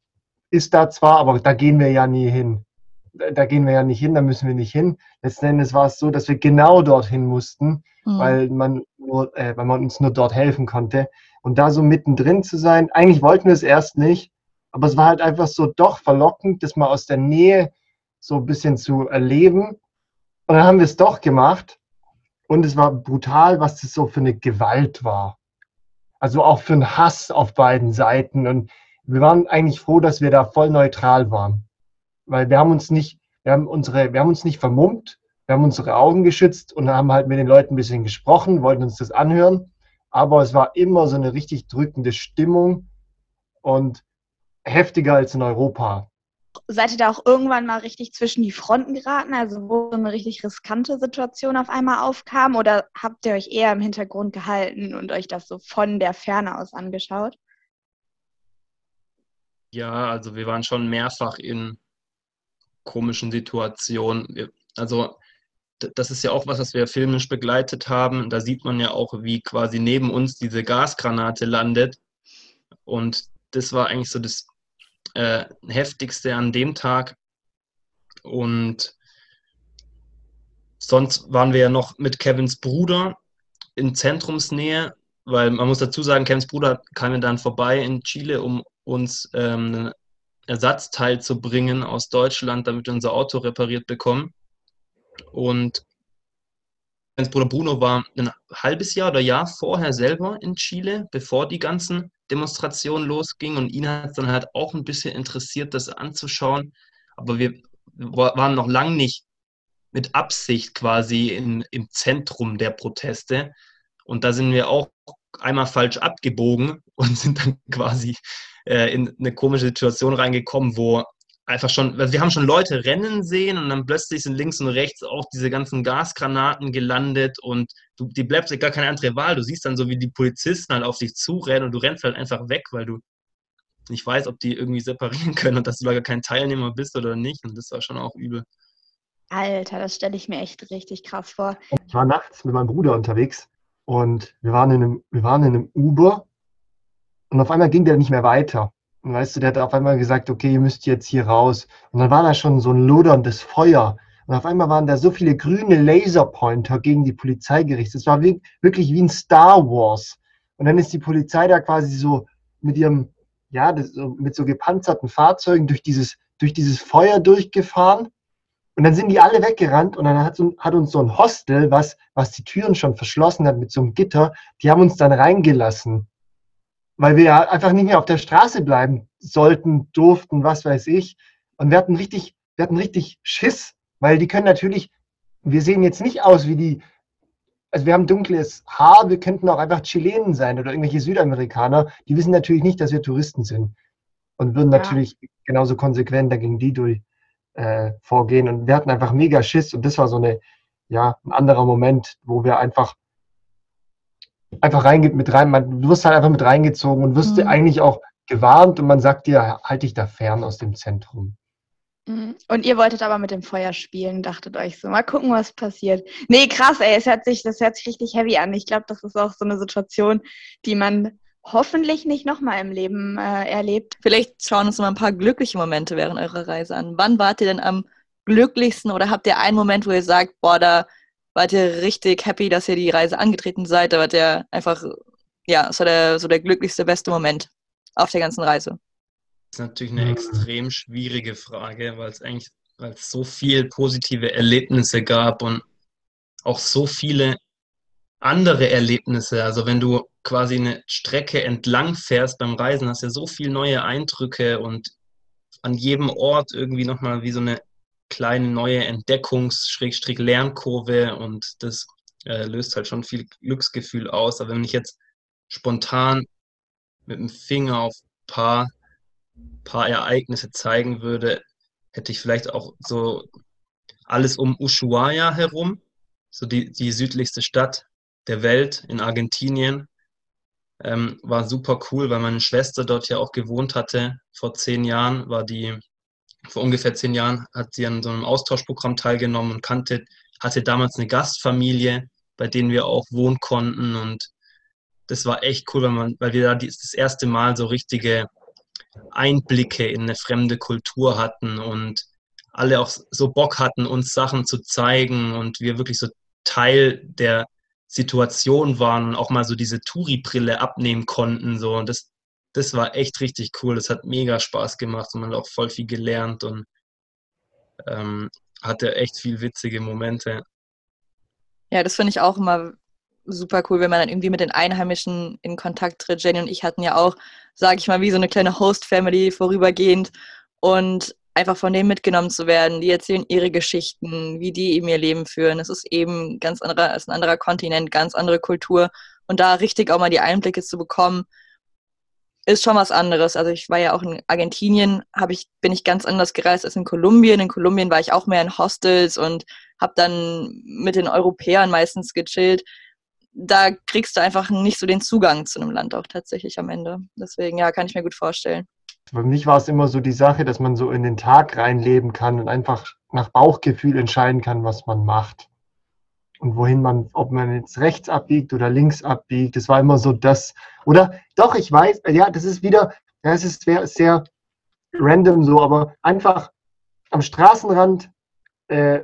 ist da zwar, aber da gehen wir ja nie hin. Da gehen wir ja nicht hin, da müssen wir nicht hin. Letzten Endes war es so, dass wir genau dorthin mussten, mhm. weil, man nur, äh, weil man uns nur dort helfen konnte. Und da so mittendrin zu sein, eigentlich wollten wir es erst nicht, aber es war halt einfach so doch verlockend, das mal aus der Nähe so ein bisschen zu erleben. Und dann haben wir es doch gemacht. Und es war brutal, was das so für eine Gewalt war. Also auch für einen Hass auf beiden Seiten. Und wir waren eigentlich froh, dass wir da voll neutral waren. Weil wir haben uns nicht, wir haben unsere, wir haben uns nicht vermummt, wir haben unsere Augen geschützt und haben halt mit den Leuten ein bisschen gesprochen, wollten uns das anhören. Aber es war immer so eine richtig drückende Stimmung und heftiger als in Europa seid ihr da auch irgendwann mal richtig zwischen die Fronten geraten, also wo so eine richtig riskante Situation auf einmal aufkam? Oder habt ihr euch eher im Hintergrund gehalten und euch das so von der Ferne aus angeschaut? Ja, also wir waren schon mehrfach in komischen Situationen. Also das ist ja auch was, was wir filmisch begleitet haben. Da sieht man ja auch, wie quasi neben uns diese Gasgranate landet. Und das war eigentlich so das äh, heftigste an dem Tag. Und sonst waren wir ja noch mit Kevins Bruder in Zentrumsnähe, weil man muss dazu sagen, Kevins Bruder kam ja dann vorbei in Chile, um uns ähm, einen Ersatzteil zu bringen aus Deutschland, damit wir unser Auto repariert bekommen. Und Kevins Bruder Bruno war ein halbes Jahr oder Jahr vorher selber in Chile, bevor die ganzen Demonstration losging und ihn hat es dann halt auch ein bisschen interessiert, das anzuschauen. Aber wir waren noch lange nicht mit Absicht quasi in, im Zentrum der Proteste. Und da sind wir auch einmal falsch abgebogen und sind dann quasi äh, in eine komische Situation reingekommen, wo einfach schon, also wir haben schon Leute rennen sehen und dann plötzlich sind links und rechts auch diese ganzen Gasgranaten gelandet und du, die bleibt gar keine andere Wahl. Du siehst dann so, wie die Polizisten halt auf dich zurennen und du rennst halt einfach weg, weil du nicht weißt, ob die irgendwie separieren können und dass du da gar kein Teilnehmer bist oder nicht. Und das war schon auch übel. Alter, das stelle ich mir echt richtig krass vor. Ich war nachts mit meinem Bruder unterwegs und wir waren in einem, wir waren in einem Uber und auf einmal ging der nicht mehr weiter. Und weißt du, der hat auf einmal gesagt, okay, ihr müsst jetzt hier raus. Und dann war da schon so ein loderndes Feuer. Und auf einmal waren da so viele grüne Laserpointer gegen die Polizei gerichtet. Es war wie, wirklich wie ein Star Wars. Und dann ist die Polizei da quasi so mit ihrem, ja, das, mit so gepanzerten Fahrzeugen durch dieses, durch dieses Feuer durchgefahren. Und dann sind die alle weggerannt und dann hat, hat, uns so ein Hostel, was, was die Türen schon verschlossen hat mit so einem Gitter, die haben uns dann reingelassen weil wir ja einfach nicht mehr auf der Straße bleiben sollten, durften, was weiß ich. Und wir hatten richtig, wir hatten richtig Schiss, weil die können natürlich, wir sehen jetzt nicht aus wie die, also wir haben dunkles Haar, wir könnten auch einfach Chilenen sein oder irgendwelche Südamerikaner. Die wissen natürlich nicht, dass wir Touristen sind und würden ja. natürlich genauso konsequent dagegen die durch äh, vorgehen. Und wir hatten einfach mega Schiss und das war so eine, ja, ein anderer Moment, wo wir einfach einfach rein, mit rein, man, du wirst halt einfach mit reingezogen und wirst mhm. eigentlich auch gewarnt und man sagt dir, halt dich da fern aus dem Zentrum. Mhm. Und ihr wolltet aber mit dem Feuer spielen, dachtet euch so, mal gucken, was passiert. Nee, krass, ey, es hört sich, das hört sich richtig heavy an. Ich glaube, das ist auch so eine Situation, die man hoffentlich nicht nochmal im Leben äh, erlebt. Vielleicht schauen uns mal ein paar glückliche Momente während eurer Reise an. Wann wart ihr denn am glücklichsten oder habt ihr einen Moment, wo ihr sagt, boah, da wart ihr richtig happy, dass ihr die Reise angetreten seid? Da wart ihr einfach, ja, es der, so der glücklichste, beste Moment auf der ganzen Reise. Das ist natürlich eine extrem schwierige Frage, weil es eigentlich, weil es so viele positive Erlebnisse gab und auch so viele andere Erlebnisse. Also wenn du quasi eine Strecke entlang fährst beim Reisen, hast du ja so viele neue Eindrücke und an jedem Ort irgendwie nochmal wie so eine kleine neue Entdeckungs-Lernkurve und das äh, löst halt schon viel Glücksgefühl aus. Aber wenn ich jetzt spontan mit dem Finger auf ein paar, paar Ereignisse zeigen würde, hätte ich vielleicht auch so alles um Ushuaia herum, so die, die südlichste Stadt der Welt in Argentinien. Ähm, war super cool, weil meine Schwester dort ja auch gewohnt hatte. Vor zehn Jahren war die vor ungefähr zehn Jahren hat sie an so einem Austauschprogramm teilgenommen und kannte, hatte damals eine Gastfamilie, bei denen wir auch wohnen konnten. Und das war echt cool, weil, man, weil wir da das erste Mal so richtige Einblicke in eine fremde Kultur hatten und alle auch so Bock hatten, uns Sachen zu zeigen und wir wirklich so Teil der Situation waren und auch mal so diese Touri-Brille abnehmen konnten. So. Und das, das war echt richtig cool. Das hat mega Spaß gemacht und man hat auch voll viel gelernt und ähm, hatte echt viel witzige Momente. Ja, das finde ich auch immer super cool, wenn man dann irgendwie mit den Einheimischen in Kontakt tritt. Jenny und ich hatten ja auch, sage ich mal, wie so eine kleine Host-Family vorübergehend und einfach von denen mitgenommen zu werden. Die erzählen ihre Geschichten, wie die eben ihr Leben führen. Es ist eben ganz anderer, ist ein anderer Kontinent, ganz andere Kultur und da richtig auch mal die Einblicke zu bekommen, ist schon was anderes. Also ich war ja auch in Argentinien, habe ich bin ich ganz anders gereist als in Kolumbien. In Kolumbien war ich auch mehr in Hostels und habe dann mit den Europäern meistens gechillt. Da kriegst du einfach nicht so den Zugang zu einem Land auch tatsächlich am Ende. Deswegen ja, kann ich mir gut vorstellen. Für mich war es immer so die Sache, dass man so in den Tag reinleben kann und einfach nach Bauchgefühl entscheiden kann, was man macht und wohin man, ob man jetzt rechts abbiegt oder links abbiegt. Das war immer so das. Oder doch, ich weiß, ja, das ist wieder, ja, es ist sehr, sehr random so, aber einfach am Straßenrand äh,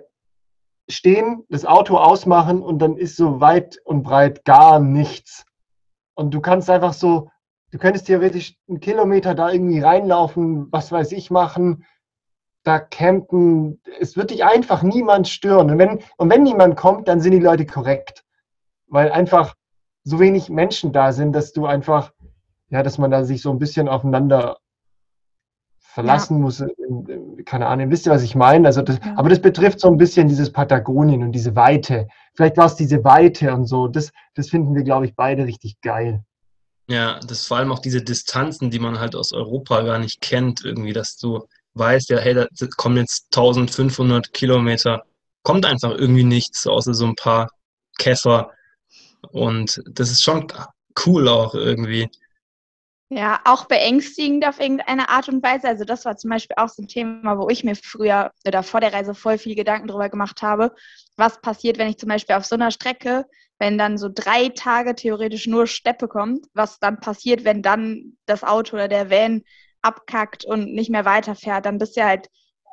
stehen, das Auto ausmachen und dann ist so weit und breit gar nichts. Und du kannst einfach so, du könntest theoretisch einen Kilometer da irgendwie reinlaufen, was weiß ich machen da campen, es wird dich einfach niemand stören. Und wenn, und wenn niemand kommt, dann sind die Leute korrekt. Weil einfach so wenig Menschen da sind, dass du einfach, ja, dass man da sich so ein bisschen aufeinander verlassen ja. muss. Keine Ahnung, wisst ihr, was ich meine? Also das, ja. Aber das betrifft so ein bisschen dieses Patagonien und diese Weite. Vielleicht war es diese Weite und so. Das, das finden wir, glaube ich, beide richtig geil. Ja, das vor allem auch diese Distanzen, die man halt aus Europa gar nicht kennt, irgendwie, dass du weißt, ja, hey, da kommen jetzt 1500 Kilometer, kommt einfach irgendwie nichts, außer so ein paar Käfer. Und das ist schon cool auch irgendwie. Ja, auch beängstigend auf irgendeine Art und Weise. Also das war zum Beispiel auch so ein Thema, wo ich mir früher oder vor der Reise voll viel Gedanken drüber gemacht habe. Was passiert, wenn ich zum Beispiel auf so einer Strecke, wenn dann so drei Tage theoretisch nur Steppe kommt, was dann passiert, wenn dann das Auto oder der Van abkackt und nicht mehr weiterfährt, dann bist du halt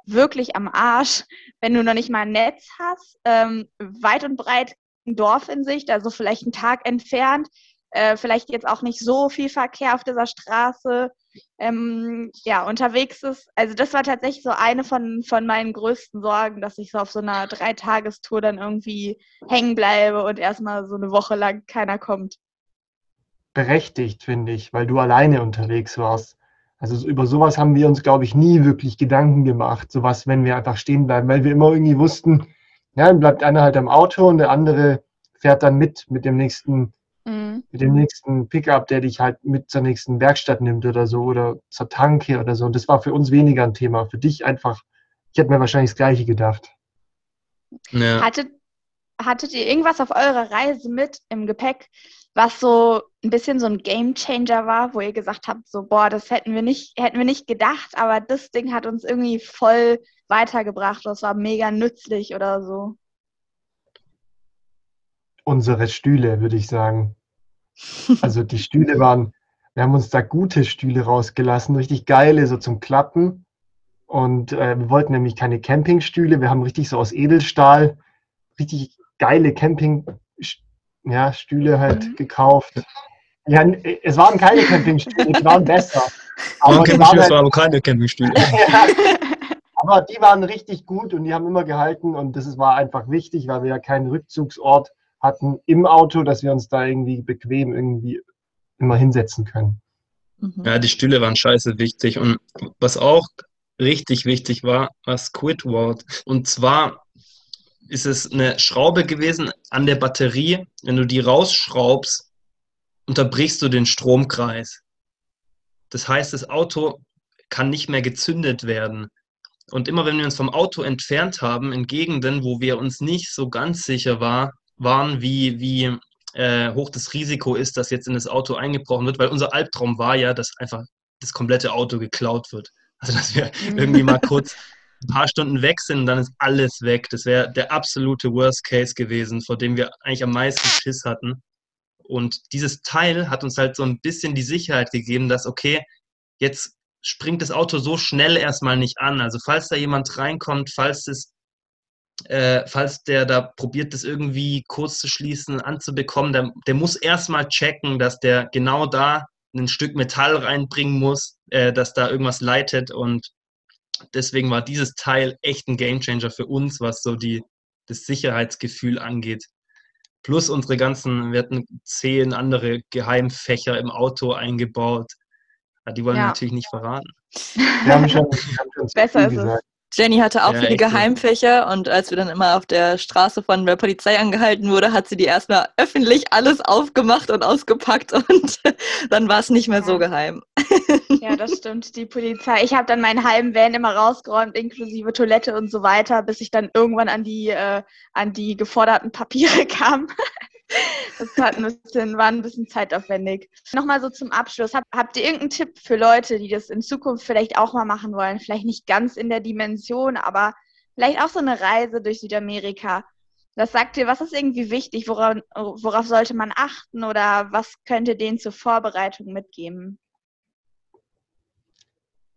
wirklich am Arsch, wenn du noch nicht mal ein Netz hast, ähm, weit und breit ein Dorf in Sicht, also vielleicht einen Tag entfernt, äh, vielleicht jetzt auch nicht so viel Verkehr auf dieser Straße, ähm, ja, unterwegs ist. Also das war tatsächlich so eine von, von meinen größten Sorgen, dass ich so auf so einer Dreitagestour dann irgendwie hängen bleibe und erstmal so eine Woche lang keiner kommt. Berechtigt, finde ich, weil du alleine unterwegs warst. Also über sowas haben wir uns, glaube ich, nie wirklich Gedanken gemacht. Sowas, wenn wir einfach stehen bleiben, weil wir immer irgendwie wussten, ja, dann bleibt einer halt am Auto und der andere fährt dann mit mit dem nächsten, mhm. mit dem nächsten Pickup, der dich halt mit zur nächsten Werkstatt nimmt oder so oder zur Tanke oder so. Und das war für uns weniger ein Thema. Für dich einfach, ich hätte mir wahrscheinlich das Gleiche gedacht. Ja. Hattet, hattet ihr irgendwas auf eurer Reise mit im Gepäck, was so ein bisschen so ein Game Changer war, wo ihr gesagt habt, so boah, das hätten wir nicht, hätten wir nicht gedacht, aber das Ding hat uns irgendwie voll weitergebracht, das war mega nützlich oder so. Unsere Stühle, würde ich sagen. Also die Stühle waren, wir haben uns da gute Stühle rausgelassen, richtig geile, so zum Klappen. Und äh, wir wollten nämlich keine Campingstühle, wir haben richtig so aus Edelstahl, richtig geile Camping, ja, Stühle halt mhm. gekauft. Ja, es waren keine Campingstühle, die waren besser. Aber die waren, halt, waren keine Campingstühle. ja, aber die waren richtig gut und die haben immer gehalten und das war einfach wichtig, weil wir ja keinen Rückzugsort hatten im Auto, dass wir uns da irgendwie bequem irgendwie immer hinsetzen können. Mhm. Ja, die Stühle waren scheiße wichtig und was auch richtig wichtig war, war Squidward. Und zwar ist es eine Schraube gewesen an der Batterie. Wenn du die rausschraubst, unterbrichst du den Stromkreis. Das heißt, das Auto kann nicht mehr gezündet werden. Und immer wenn wir uns vom Auto entfernt haben, in Gegenden, wo wir uns nicht so ganz sicher war, waren, wie, wie äh, hoch das Risiko ist, dass jetzt in das Auto eingebrochen wird, weil unser Albtraum war ja, dass einfach das komplette Auto geklaut wird. Also, dass wir mhm. irgendwie mal kurz ein paar Stunden weg sind und dann ist alles weg. Das wäre der absolute Worst Case gewesen, vor dem wir eigentlich am meisten Schiss hatten. Und dieses Teil hat uns halt so ein bisschen die Sicherheit gegeben, dass, okay, jetzt springt das Auto so schnell erstmal nicht an. Also falls da jemand reinkommt, falls es äh, falls der da probiert, das irgendwie kurz zu schließen, anzubekommen, der, der muss erstmal checken, dass der genau da ein Stück Metall reinbringen muss, äh, dass da irgendwas leitet und deswegen war dieses Teil echt ein Gamechanger für uns, was so die, das Sicherheitsgefühl angeht. Plus unsere ganzen, wir hatten zehn andere Geheimfächer im Auto eingebaut. Die wollen ja. wir natürlich nicht verraten. Wir haben schon, wir haben schon Besser ist es. Jenny hatte auch ja, viele Geheimfächer und als wir dann immer auf der Straße von der Polizei angehalten wurde, hat sie die erstmal öffentlich alles aufgemacht und ausgepackt und dann war es nicht mehr ja. so geheim. Ja, das stimmt. Die Polizei. Ich habe dann meinen halben Van immer rausgeräumt, inklusive Toilette und so weiter, bis ich dann irgendwann an die, äh, an die geforderten Papiere kam. Das hat ein bisschen, war ein bisschen zeitaufwendig. Nochmal so zum Abschluss. Hab, habt ihr irgendeinen Tipp für Leute, die das in Zukunft vielleicht auch mal machen wollen? Vielleicht nicht ganz in der Dimension, aber vielleicht auch so eine Reise durch Südamerika. Was sagt ihr, was ist irgendwie wichtig? Worauf, worauf sollte man achten oder was könnte denen zur Vorbereitung mitgeben?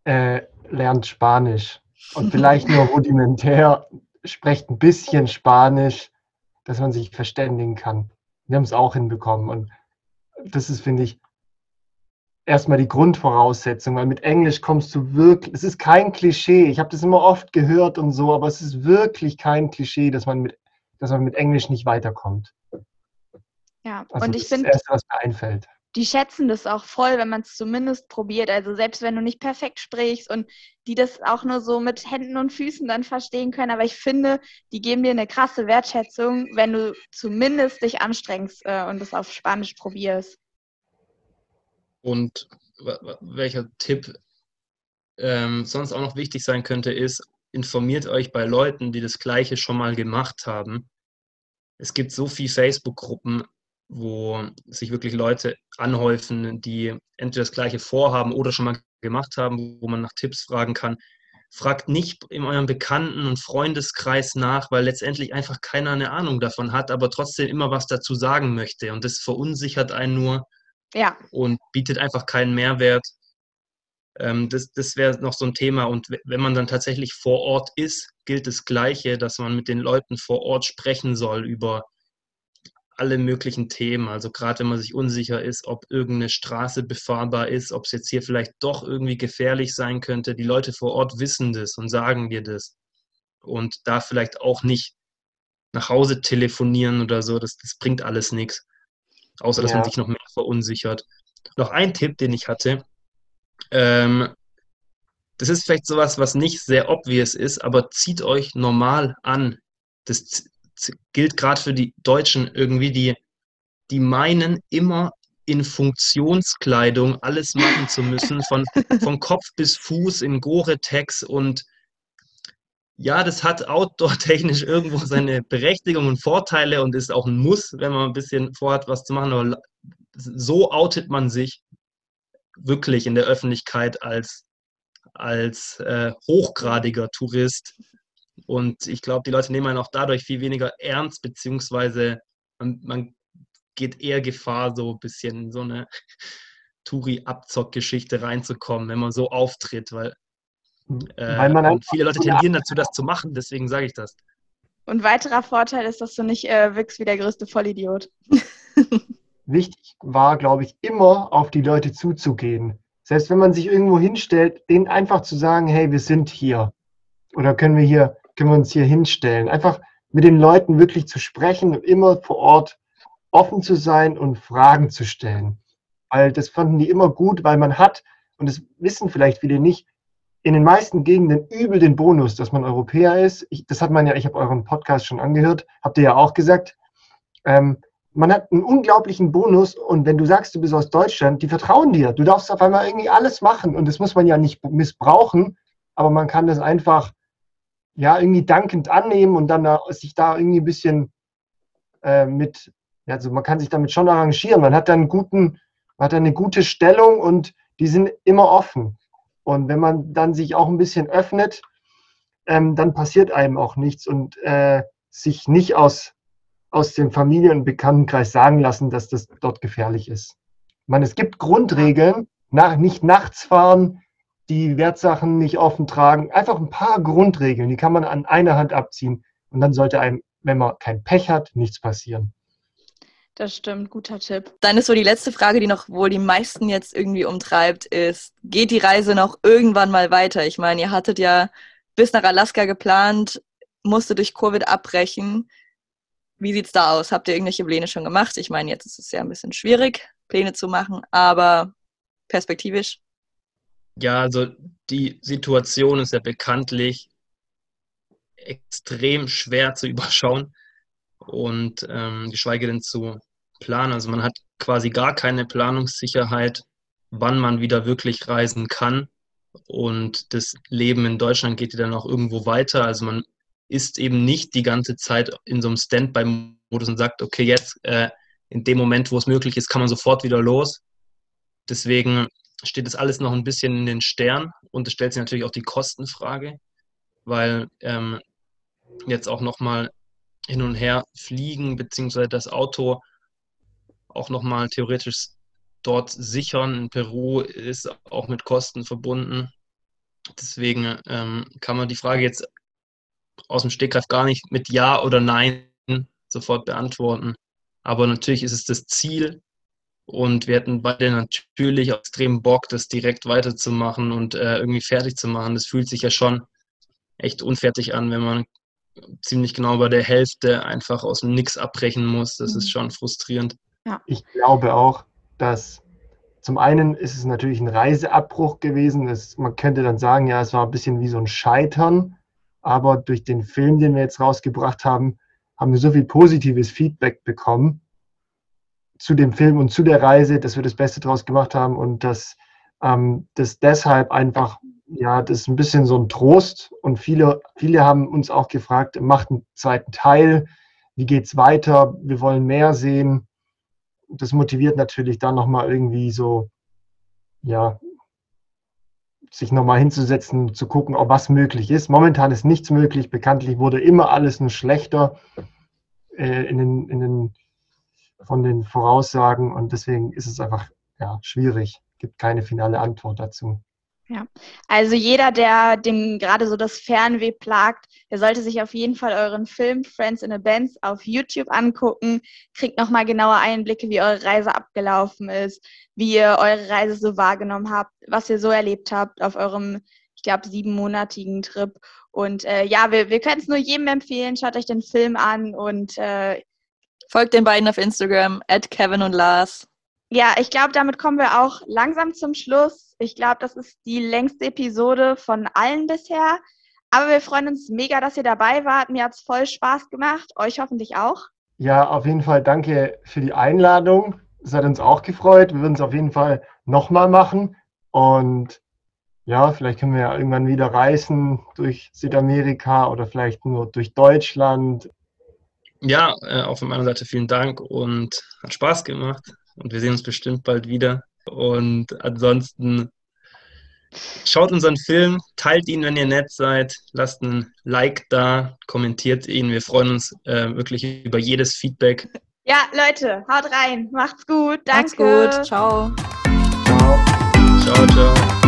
Äh, lernt Spanisch und vielleicht nur rudimentär, sprecht ein bisschen Spanisch, dass man sich verständigen kann. Wir haben es auch hinbekommen. Und das ist, finde ich, erstmal die Grundvoraussetzung, weil mit Englisch kommst du wirklich, es ist kein Klischee, ich habe das immer oft gehört und so, aber es ist wirklich kein Klischee, dass man mit, dass man mit Englisch nicht weiterkommt. Ja, also und ich finde. Das Erste, was mir einfällt die schätzen das auch voll, wenn man es zumindest probiert. Also selbst wenn du nicht perfekt sprichst und die das auch nur so mit Händen und Füßen dann verstehen können. Aber ich finde, die geben dir eine krasse Wertschätzung, wenn du zumindest dich anstrengst äh, und es auf Spanisch probierst. Und welcher Tipp ähm, sonst auch noch wichtig sein könnte, ist, informiert euch bei Leuten, die das Gleiche schon mal gemacht haben. Es gibt so viele Facebook-Gruppen, wo sich wirklich Leute anhäufen, die entweder das gleiche vorhaben oder schon mal gemacht haben, wo man nach Tipps fragen kann. Fragt nicht in eurem Bekannten- und Freundeskreis nach, weil letztendlich einfach keiner eine Ahnung davon hat, aber trotzdem immer was dazu sagen möchte. Und das verunsichert einen nur ja. und bietet einfach keinen Mehrwert. Ähm, das das wäre noch so ein Thema. Und wenn man dann tatsächlich vor Ort ist, gilt das Gleiche, dass man mit den Leuten vor Ort sprechen soll über alle möglichen Themen. Also gerade wenn man sich unsicher ist, ob irgendeine Straße befahrbar ist, ob es jetzt hier vielleicht doch irgendwie gefährlich sein könnte. Die Leute vor Ort wissen das und sagen dir das. Und da vielleicht auch nicht nach Hause telefonieren oder so, das, das bringt alles nichts. Außer dass ja. man sich noch mehr verunsichert. Noch ein Tipp, den ich hatte. Ähm, das ist vielleicht sowas, was nicht sehr obvious ist, aber zieht euch normal an. Das gilt gerade für die Deutschen irgendwie, die, die meinen immer in Funktionskleidung alles machen zu müssen, von, von Kopf bis Fuß in Gore-Tex und ja, das hat outdoor-technisch irgendwo seine Berechtigung und Vorteile und ist auch ein Muss, wenn man ein bisschen vorhat, was zu machen. Aber so outet man sich wirklich in der Öffentlichkeit als, als äh, hochgradiger Tourist. Und ich glaube, die Leute nehmen einen auch dadurch viel weniger ernst, beziehungsweise man, man geht eher Gefahr, so ein bisschen in so eine Touri-Abzock-Geschichte reinzukommen, wenn man so auftritt, weil, äh, weil man viele Leute tendieren dazu, das zu machen, deswegen sage ich das. Und weiterer Vorteil ist, dass du nicht äh, wirkst wie der größte Vollidiot. Wichtig war, glaube ich, immer auf die Leute zuzugehen. Selbst wenn man sich irgendwo hinstellt, denen einfach zu sagen, hey, wir sind hier. Oder können wir hier können wir uns hier hinstellen. Einfach mit den Leuten wirklich zu sprechen und immer vor Ort offen zu sein und Fragen zu stellen. Weil das fanden die immer gut, weil man hat, und das wissen vielleicht viele nicht, in den meisten Gegenden übel den Bonus, dass man Europäer ist. Ich, das hat man ja, ich habe euren Podcast schon angehört, habt ihr ja auch gesagt. Ähm, man hat einen unglaublichen Bonus und wenn du sagst, du bist aus Deutschland, die vertrauen dir. Du darfst auf einmal irgendwie alles machen und das muss man ja nicht missbrauchen, aber man kann das einfach ja, irgendwie dankend annehmen und dann da, sich da irgendwie ein bisschen äh, mit, also man kann sich damit schon arrangieren. Man hat dann einen guten, man hat dann eine gute Stellung und die sind immer offen. Und wenn man dann sich auch ein bisschen öffnet, ähm, dann passiert einem auch nichts und äh, sich nicht aus, aus dem Familien- und Bekanntenkreis sagen lassen, dass das dort gefährlich ist. Ich meine, es gibt Grundregeln, nach, nicht nachts fahren, die Wertsachen nicht offen tragen. Einfach ein paar Grundregeln, die kann man an einer Hand abziehen. Und dann sollte einem, wenn man kein Pech hat, nichts passieren. Das stimmt, guter Tipp. Dann ist so die letzte Frage, die noch wohl die meisten jetzt irgendwie umtreibt, ist, geht die Reise noch irgendwann mal weiter? Ich meine, ihr hattet ja bis nach Alaska geplant, musste durch Covid abbrechen. Wie sieht's da aus? Habt ihr irgendwelche Pläne schon gemacht? Ich meine, jetzt ist es ja ein bisschen schwierig, Pläne zu machen, aber perspektivisch? Ja, also die Situation ist ja bekanntlich extrem schwer zu überschauen und ähm, geschweige denn zu planen. Also man hat quasi gar keine Planungssicherheit, wann man wieder wirklich reisen kann. Und das Leben in Deutschland geht ja dann auch irgendwo weiter. Also man ist eben nicht die ganze Zeit in so einem Standby-Modus und sagt, okay, jetzt äh, in dem Moment, wo es möglich ist, kann man sofort wieder los. Deswegen steht das alles noch ein bisschen in den Sternen und es stellt sich natürlich auch die Kostenfrage, weil ähm, jetzt auch nochmal hin und her fliegen, beziehungsweise das Auto auch nochmal theoretisch dort sichern. In Peru ist auch mit Kosten verbunden. Deswegen ähm, kann man die Frage jetzt aus dem Stegreif gar nicht mit Ja oder Nein sofort beantworten. Aber natürlich ist es das Ziel und wir hätten beide natürlich extrem Bock, das direkt weiterzumachen und äh, irgendwie fertig zu machen. Das fühlt sich ja schon echt unfertig an, wenn man ziemlich genau bei der Hälfte einfach aus dem Nix abbrechen muss. Das ist mhm. schon frustrierend. Ja. Ich glaube auch, dass zum einen ist es natürlich ein Reiseabbruch gewesen. Das, man könnte dann sagen, ja, es war ein bisschen wie so ein Scheitern. Aber durch den Film, den wir jetzt rausgebracht haben, haben wir so viel positives Feedback bekommen zu dem Film und zu der Reise, dass wir das Beste draus gemacht haben und dass ähm, das deshalb einfach ja, das ist ein bisschen so ein Trost. Und viele, viele haben uns auch gefragt, macht einen zweiten Teil, wie geht's weiter? Wir wollen mehr sehen. Das motiviert natürlich dann nochmal irgendwie so, ja, sich nochmal hinzusetzen, zu gucken, ob was möglich ist. Momentan ist nichts möglich. Bekanntlich wurde immer alles nur schlechter äh, in den, in den, von den Voraussagen und deswegen ist es einfach ja, schwierig. Gibt keine finale Antwort dazu. Ja, also jeder, der dem gerade so das Fernweh plagt, der sollte sich auf jeden Fall euren Film Friends in a Bands auf YouTube angucken, kriegt nochmal genaue Einblicke, wie eure Reise abgelaufen ist, wie ihr eure Reise so wahrgenommen habt, was ihr so erlebt habt auf eurem, ich glaube, siebenmonatigen Trip. Und äh, ja, wir, wir können es nur jedem empfehlen, schaut euch den Film an und äh, folgt den beiden auf Instagram, at Kevin und Lars. Ja, ich glaube, damit kommen wir auch langsam zum Schluss. Ich glaube, das ist die längste Episode von allen bisher. Aber wir freuen uns mega, dass ihr dabei wart. Mir hat es voll Spaß gemacht. Euch hoffentlich auch. Ja, auf jeden Fall danke für die Einladung. Es hat uns auch gefreut. Wir würden es auf jeden Fall nochmal machen. Und ja, vielleicht können wir ja irgendwann wieder reisen durch Südamerika oder vielleicht nur durch Deutschland. Ja, äh, auch von meiner Seite vielen Dank und hat Spaß gemacht. Und wir sehen uns bestimmt bald wieder. Und ansonsten schaut unseren Film, teilt ihn, wenn ihr nett seid, lasst einen Like da, kommentiert ihn. Wir freuen uns äh, wirklich über jedes Feedback. Ja, Leute, haut rein. Macht's gut. Danke. Macht's gut. Ciao. Ciao. Ciao, ciao.